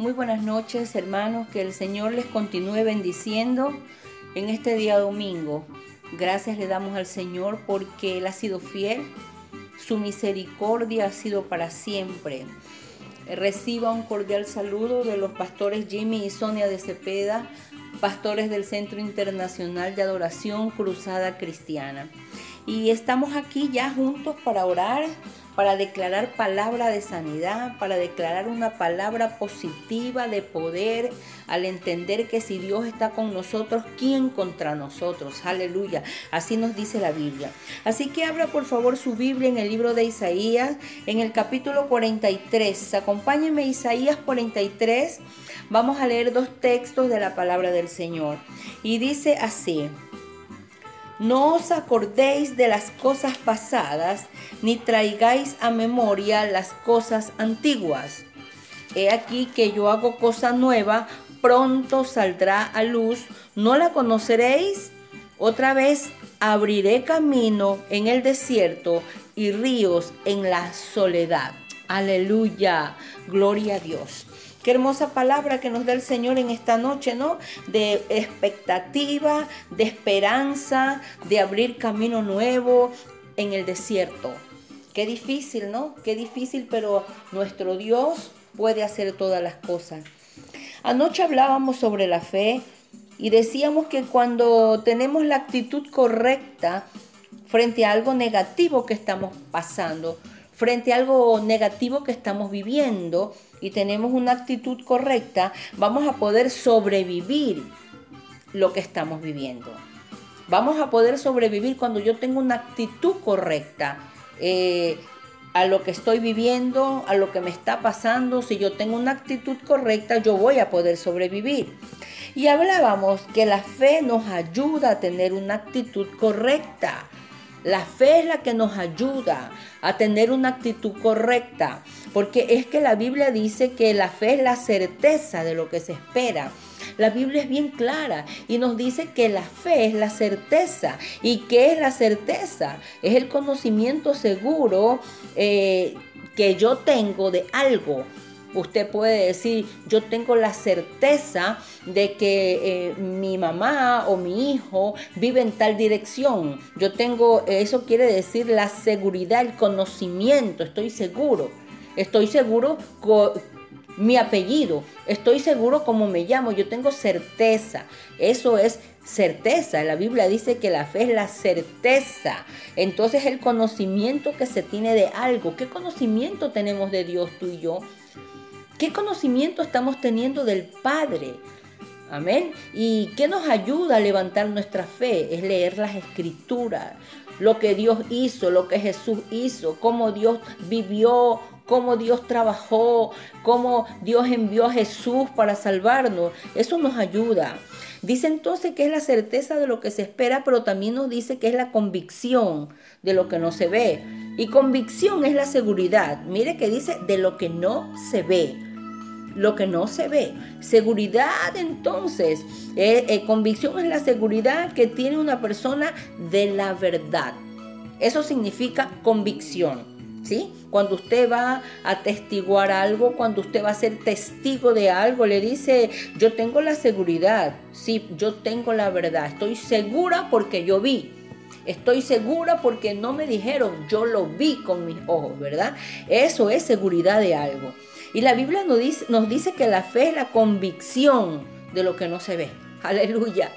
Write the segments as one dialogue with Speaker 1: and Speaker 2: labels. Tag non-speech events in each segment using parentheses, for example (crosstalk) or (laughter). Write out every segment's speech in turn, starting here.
Speaker 1: Muy buenas noches, hermanos. Que el Señor les continúe bendiciendo en este día domingo. Gracias le damos al Señor porque Él ha sido fiel. Su misericordia ha sido para siempre. Reciba un cordial saludo de los pastores Jimmy y Sonia de Cepeda, pastores del Centro Internacional de Adoración Cruzada Cristiana. Y estamos aquí ya juntos para orar para declarar palabra de sanidad, para declarar una palabra positiva de poder, al entender que si Dios está con nosotros, ¿quién contra nosotros? Aleluya. Así nos dice la Biblia. Así que abra por favor su Biblia en el libro de Isaías, en el capítulo 43. Acompáñenme Isaías 43. Vamos a leer dos textos de la palabra del Señor. Y dice así. No os acordéis de las cosas pasadas, ni traigáis a memoria las cosas antiguas. He aquí que yo hago cosa nueva, pronto saldrá a luz, ¿no la conoceréis? Otra vez abriré camino en el desierto y ríos en la soledad. Aleluya, gloria a Dios. Qué hermosa palabra que nos da el Señor en esta noche, ¿no? De expectativa, de esperanza, de abrir camino nuevo en el desierto. Qué difícil, ¿no? Qué difícil, pero nuestro Dios puede hacer todas las cosas. Anoche hablábamos sobre la fe y decíamos que cuando tenemos la actitud correcta frente a algo negativo que estamos pasando, frente a algo negativo que estamos viviendo y tenemos una actitud correcta, vamos a poder sobrevivir lo que estamos viviendo. Vamos a poder sobrevivir cuando yo tengo una actitud correcta. Eh, a lo que estoy viviendo, a lo que me está pasando, si yo tengo una actitud correcta, yo voy a poder sobrevivir. Y hablábamos que la fe nos ayuda a tener una actitud correcta. La fe es la que nos ayuda a tener una actitud correcta, porque es que la Biblia dice que la fe es la certeza de lo que se espera. La Biblia es bien clara y nos dice que la fe es la certeza. ¿Y qué es la certeza? Es el conocimiento seguro eh, que yo tengo de algo Usted puede decir, yo tengo la certeza de que eh, mi mamá o mi hijo vive en tal dirección. Yo tengo, eso quiere decir la seguridad, el conocimiento, estoy seguro. Estoy seguro con mi apellido, estoy seguro cómo me llamo, yo tengo certeza. Eso es certeza. La Biblia dice que la fe es la certeza. Entonces el conocimiento que se tiene de algo. ¿Qué conocimiento tenemos de Dios tú y yo? ¿Qué conocimiento estamos teniendo del Padre? Amén. ¿Y qué nos ayuda a levantar nuestra fe? Es leer las escrituras, lo que Dios hizo, lo que Jesús hizo, cómo Dios vivió, cómo Dios trabajó, cómo Dios envió a Jesús para salvarnos. Eso nos ayuda. Dice entonces que es la certeza de lo que se espera, pero también nos dice que es la convicción de lo que no se ve. Y convicción es la seguridad. Mire que dice de lo que no se ve lo que no se ve. Seguridad entonces, eh, eh, convicción es la seguridad que tiene una persona de la verdad. Eso significa convicción. ¿Sí? Cuando usted va a testiguar algo, cuando usted va a ser testigo de algo, le dice, yo tengo la seguridad, sí, yo tengo la verdad, estoy segura porque yo vi, estoy segura porque no me dijeron, yo lo vi con mis ojos, ¿verdad? Eso es seguridad de algo. Y la Biblia nos dice, nos dice que la fe es la convicción de lo que no se ve. Aleluya.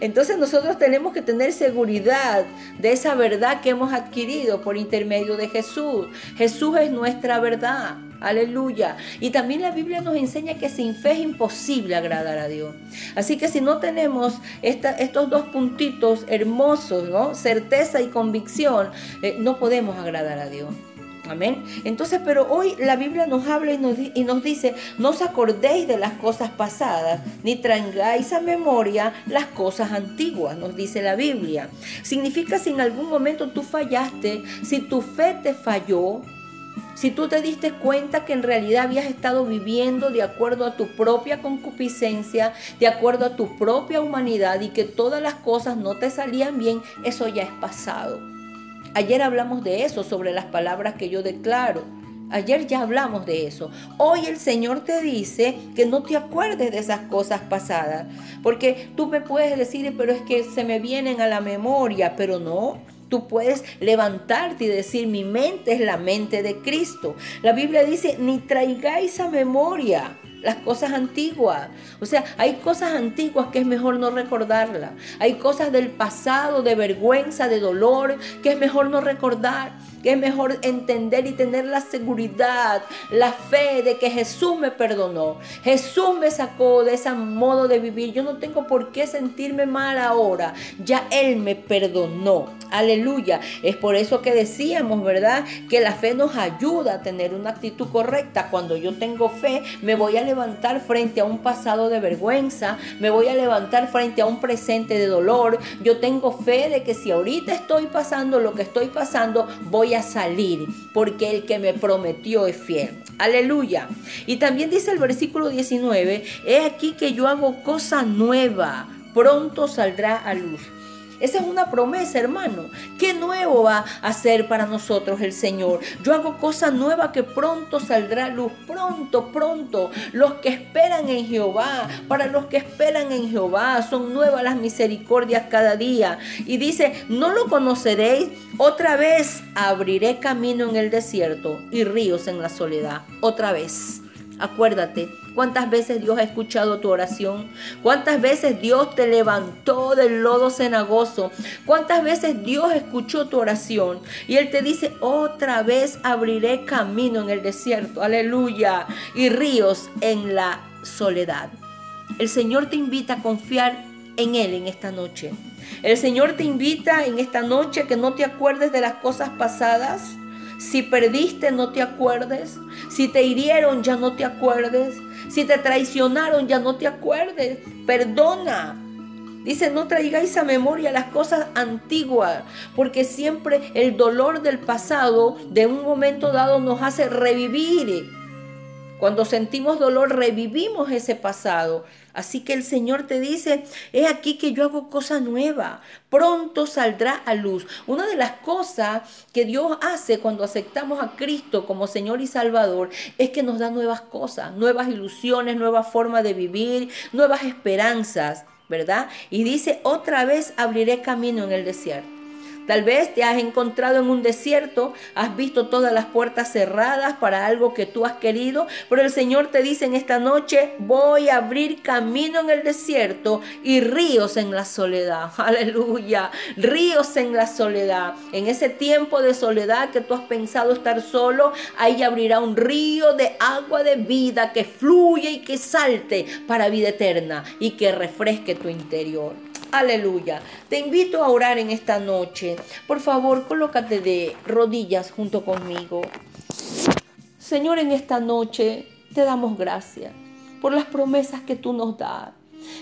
Speaker 1: Entonces nosotros tenemos que tener seguridad de esa verdad que hemos adquirido por intermedio de Jesús. Jesús es nuestra verdad. Aleluya. Y también la Biblia nos enseña que sin fe es imposible agradar a Dios. Así que si no tenemos estos dos puntitos hermosos, ¿no? Certeza y convicción, eh, no podemos agradar a Dios. Amén. Entonces, pero hoy la Biblia nos habla y nos, dice, no os acordéis de las cosas pasadas, ni traigáis a memoria las cosas antiguas, nos dice la Biblia. Significa si en algún momento tú fallaste, si tu fe te falló, si tú te diste cuenta que en realidad habías estado viviendo de acuerdo a tu propia concupiscencia, de acuerdo a tu propia humanidad y que todas las cosas no te salían bien, eso ya es pasado. Ayer hablamos de eso, sobre las palabras que yo declaro. Ayer ya hablamos de eso. Hoy el Señor te dice que no te acuerdes de esas cosas pasadas. Porque tú me puedes decir, pero es que se me vienen a la memoria, pero no. Tú puedes levantarte y decir, mi mente es la mente de Cristo. La Biblia dice, ni traigáis a memoria las cosas antiguas. O sea, hay cosas antiguas que es mejor no recordarlas. Hay cosas del pasado, de vergüenza, de dolor, que es mejor no recordar que es mejor entender y tener la seguridad, la fe de que Jesús me perdonó. Jesús me sacó de ese modo de vivir. Yo no tengo por qué sentirme mal ahora. Ya Él me perdonó. Aleluya. Es por eso que decíamos, ¿verdad? Que la fe nos ayuda a tener una actitud correcta. Cuando yo tengo fe, me voy a levantar frente a un pasado de vergüenza. Me voy a levantar frente a un presente de dolor. Yo tengo fe de que si ahorita estoy pasando lo que estoy pasando, voy a salir, porque el que me prometió es fiel. Aleluya. Y también dice el versículo 19, he aquí que yo hago cosa nueva, pronto saldrá a luz. Esa es una promesa, hermano. ¿Qué nuevo va a hacer para nosotros el Señor? Yo hago cosa nueva que pronto saldrá luz. Pronto, pronto. Los que esperan en Jehová, para los que esperan en Jehová, son nuevas las misericordias cada día. Y dice, no lo conoceréis. Otra vez abriré camino en el desierto y ríos en la soledad. Otra vez. Acuérdate, cuántas veces Dios ha escuchado tu oración, cuántas veces Dios te levantó del lodo cenagoso, cuántas veces Dios escuchó tu oración y Él te dice, otra vez abriré camino en el desierto, aleluya, y ríos en la soledad. El Señor te invita a confiar en Él en esta noche. El Señor te invita en esta noche que no te acuerdes de las cosas pasadas si perdiste, no te acuerdes. Si te hirieron, ya no te acuerdes. Si te traicionaron, ya no te acuerdes. Perdona. Dice, no traigáis a memoria las cosas antiguas, porque siempre el dolor del pasado de un momento dado nos hace revivir cuando sentimos dolor, revivimos ese pasado. Así que el Señor te dice, he aquí que yo hago cosa nueva, pronto saldrá a luz. Una de las cosas que Dios hace cuando aceptamos a Cristo como Señor y Salvador es que nos da nuevas cosas, nuevas ilusiones, nuevas formas de vivir, nuevas esperanzas, ¿verdad? Y dice, otra vez abriré camino en el desierto. Tal vez te has encontrado en un desierto, has visto todas las puertas cerradas para algo que tú has querido, pero el Señor te dice en esta noche, voy a abrir camino en el desierto y ríos en la soledad. (laughs) Aleluya, ríos en la soledad. En ese tiempo de soledad que tú has pensado estar solo, ahí abrirá un río de agua de vida que fluye y que salte para vida eterna y que refresque tu interior. Aleluya. Te invito a orar en esta noche. Por favor, colócate de rodillas junto conmigo. Señor, en esta noche te damos gracias por las promesas que tú nos das.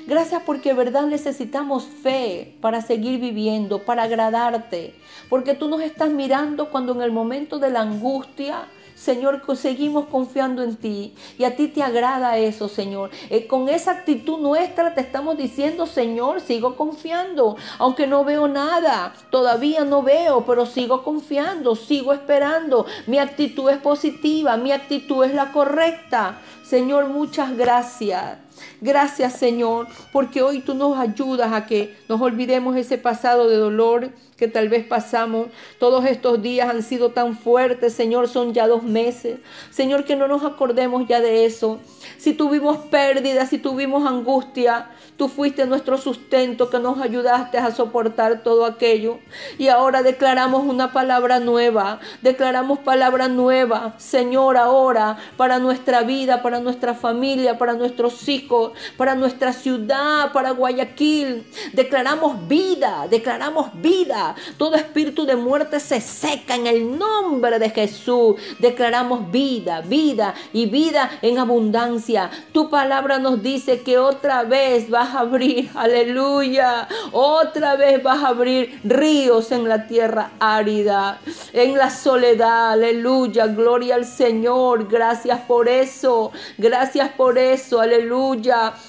Speaker 1: Gracias porque verdad necesitamos fe para seguir viviendo, para agradarte. Porque tú nos estás mirando cuando en el momento de la angustia Señor, seguimos confiando en ti y a ti te agrada eso, Señor. Eh, con esa actitud nuestra te estamos diciendo, Señor, sigo confiando, aunque no veo nada, todavía no veo, pero sigo confiando, sigo esperando. Mi actitud es positiva, mi actitud es la correcta. Señor, muchas gracias. Gracias Señor, porque hoy tú nos ayudas a que nos olvidemos ese pasado de dolor que tal vez pasamos. Todos estos días han sido tan fuertes, Señor, son ya dos meses. Señor, que no nos acordemos ya de eso. Si tuvimos pérdidas, si tuvimos angustia, tú fuiste nuestro sustento que nos ayudaste a soportar todo aquello. Y ahora declaramos una palabra nueva, declaramos palabra nueva, Señor, ahora para nuestra vida, para nuestra familia, para nuestros hijos para nuestra ciudad, para Guayaquil. Declaramos vida, declaramos vida. Todo espíritu de muerte se seca en el nombre de Jesús. Declaramos vida, vida y vida en abundancia. Tu palabra nos dice que otra vez vas a abrir, (laughs) aleluya, otra vez vas a abrir ríos en la tierra árida, en la soledad, aleluya, gloria al Señor. Gracias por eso, gracias por eso, aleluya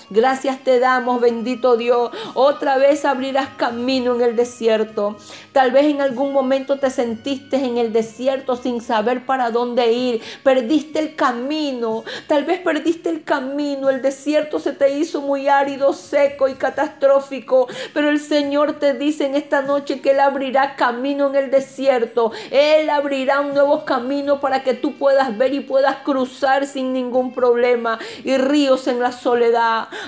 Speaker 1: Gracias te damos, bendito Dios. Otra vez abrirás camino en el desierto. Tal vez en algún momento te sentiste en el desierto sin saber para dónde ir. Perdiste el camino. Tal vez perdiste el camino. El desierto se te hizo muy árido, seco y catastrófico. Pero el Señor te dice en esta noche que Él abrirá camino en el desierto. Él abrirá un nuevo camino para que tú puedas ver y puedas cruzar sin ningún problema. Y ríos en la soledad.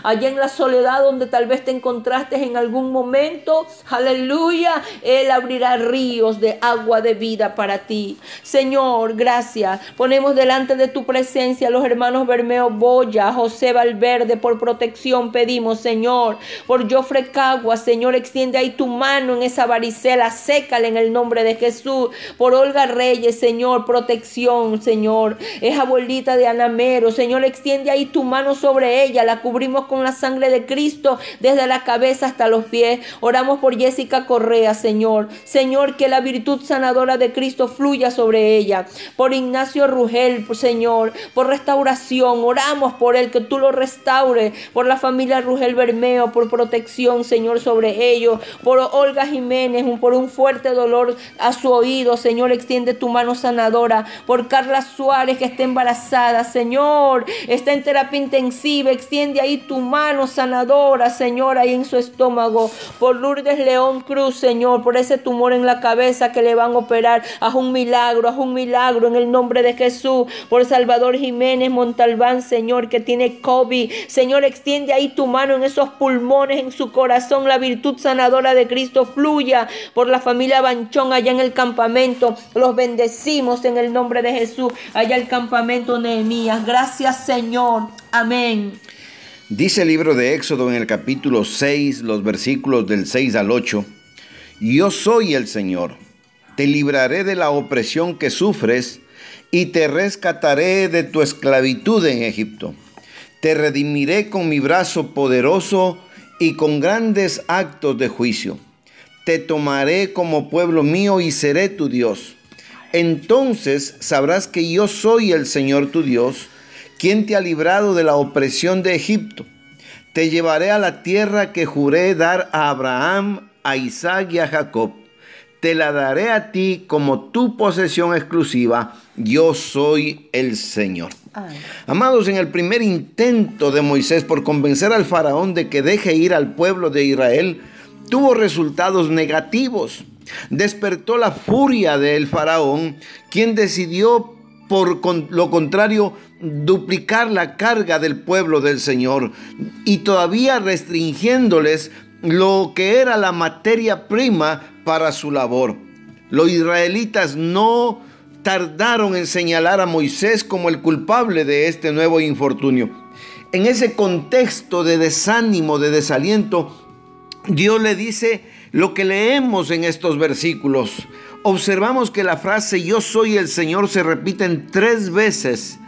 Speaker 1: Allá en la soledad donde tal vez te encontraste en algún momento. Aleluya. Él abrirá ríos de agua de vida para ti. Señor, gracias. Ponemos delante de tu presencia a los hermanos Bermeo Boya, José Valverde, por protección pedimos, Señor. Por Jofre Cagua, Señor, extiende ahí tu mano en esa varicela, sécale en el nombre de Jesús. Por Olga Reyes, Señor, protección, Señor. Es abuelita de Anamero, Señor, extiende ahí tu mano sobre ella, la cubrimos con la sangre de Cristo desde la cabeza hasta los pies. Oramos por Jessica Correa, Señor. Señor, que la virtud sanadora de Cristo fluya sobre ella. Por Ignacio Rugel, Señor, por restauración. Oramos por él, que tú lo restaures. Por la familia Rugel Bermeo, por protección, Señor, sobre ellos. Por Olga Jiménez, por un fuerte dolor a su oído. Señor, extiende tu mano sanadora. Por Carla Suárez, que está embarazada. Señor, está en terapia intensiva. Ahí tu mano sanadora, Señor, ahí en su estómago. Por Lourdes León Cruz, Señor, por ese tumor en la cabeza que le van a operar. Haz un milagro, haz un milagro en el nombre de Jesús. Por Salvador Jiménez Montalbán, Señor, que tiene COVID. Señor, extiende ahí tu mano en esos pulmones, en su corazón. La virtud sanadora de Cristo fluya por la familia Banchón allá en el campamento. Los bendecimos en el nombre de Jesús. Allá el campamento Nehemías. Gracias, Señor. Amén.
Speaker 2: Dice el libro de Éxodo en el capítulo 6, los versículos del 6 al 8. Yo soy el Señor, te libraré de la opresión que sufres y te rescataré de tu esclavitud en Egipto. Te redimiré con mi brazo poderoso y con grandes actos de juicio. Te tomaré como pueblo mío y seré tu Dios. Entonces sabrás que yo soy el Señor tu Dios, quien te ha librado de la opresión de Egipto. Te llevaré a la tierra que juré dar a Abraham, a Isaac y a Jacob. Te la daré a ti como tu posesión exclusiva. Yo soy el Señor. Amados, en el primer intento de Moisés por convencer al faraón de que deje ir al pueblo de Israel, tuvo resultados negativos. Despertó la furia del faraón, quien decidió por lo contrario duplicar la carga del pueblo del Señor y todavía restringiéndoles lo que era la materia prima para su labor. Los israelitas no tardaron en señalar a Moisés como el culpable de este nuevo infortunio. En ese contexto de desánimo, de desaliento, Dios le dice lo que leemos en estos versículos. Observamos que la frase yo soy el Señor se repite tres veces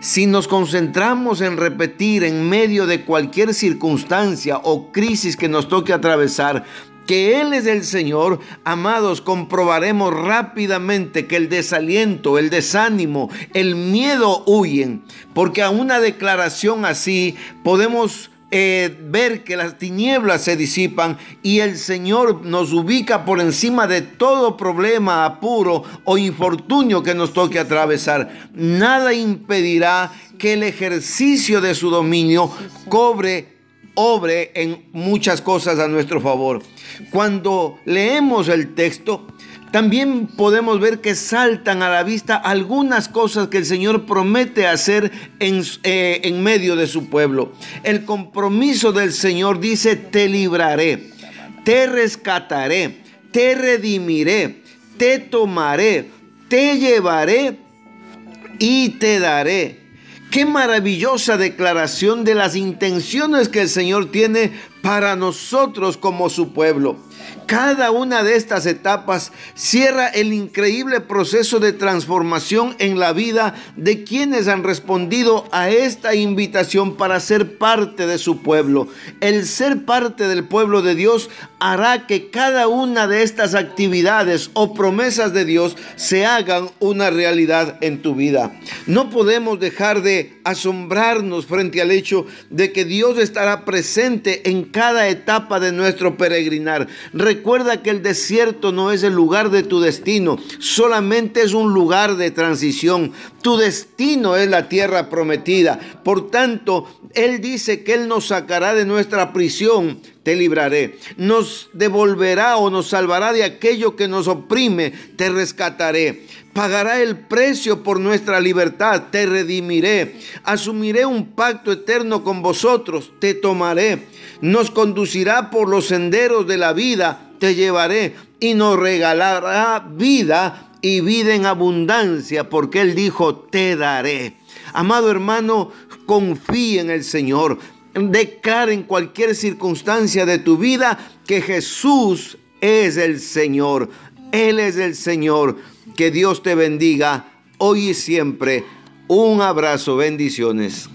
Speaker 2: si nos concentramos en repetir en medio de cualquier circunstancia o crisis que nos toque atravesar, que Él es el Señor, amados, comprobaremos rápidamente que el desaliento, el desánimo, el miedo huyen, porque a una declaración así podemos eh, ver que las tinieblas se disipan y el Señor nos ubica por encima de todo problema, apuro o infortunio que nos toque atravesar. Nada impedirá que el ejercicio de su dominio cobre, obre en muchas cosas a nuestro favor. Cuando leemos el texto, también podemos ver que saltan a la vista algunas cosas que el Señor promete hacer en, eh, en, medio de su pueblo. El compromiso del Señor dice, te libraré, te rescataré, te redimiré, te tomaré, te llevaré y te daré. Qué maravillosa declaración de las intenciones que el Señor tiene para nosotros como su pueblo. Cada una de estas etapas cierra el increíble proceso de transformación en la vida de quienes han respondido a esta invitación para ser parte de su pueblo. El ser parte del pueblo de Dios hará que cada una de estas actividades o promesas de Dios se hagan una realidad en tu vida. No podemos dejar de asombrarnos frente al hecho de que Dios estará presente en cada etapa de nuestro peregrinar. Recuerda que el desierto no es el lugar de tu destino, solamente es un lugar de transición. Tu destino es la tierra prometida. Por tanto, Él dice que Él nos sacará de nuestra prisión, te libraré. Nos devolverá o nos salvará de aquello que nos oprime, te rescataré. Pagará el precio por nuestra libertad, te redimiré. Asumiré un pacto eterno con vosotros, te tomaré. Nos conducirá por los senderos de la vida, te llevaré y nos regalará vida y vida en abundancia, porque Él dijo, te daré. Amado hermano, confía en el Señor. Declara en cualquier circunstancia de tu vida que Jesús es el Señor. Él es el Señor. Que Dios te bendiga hoy y siempre. Un abrazo, bendiciones.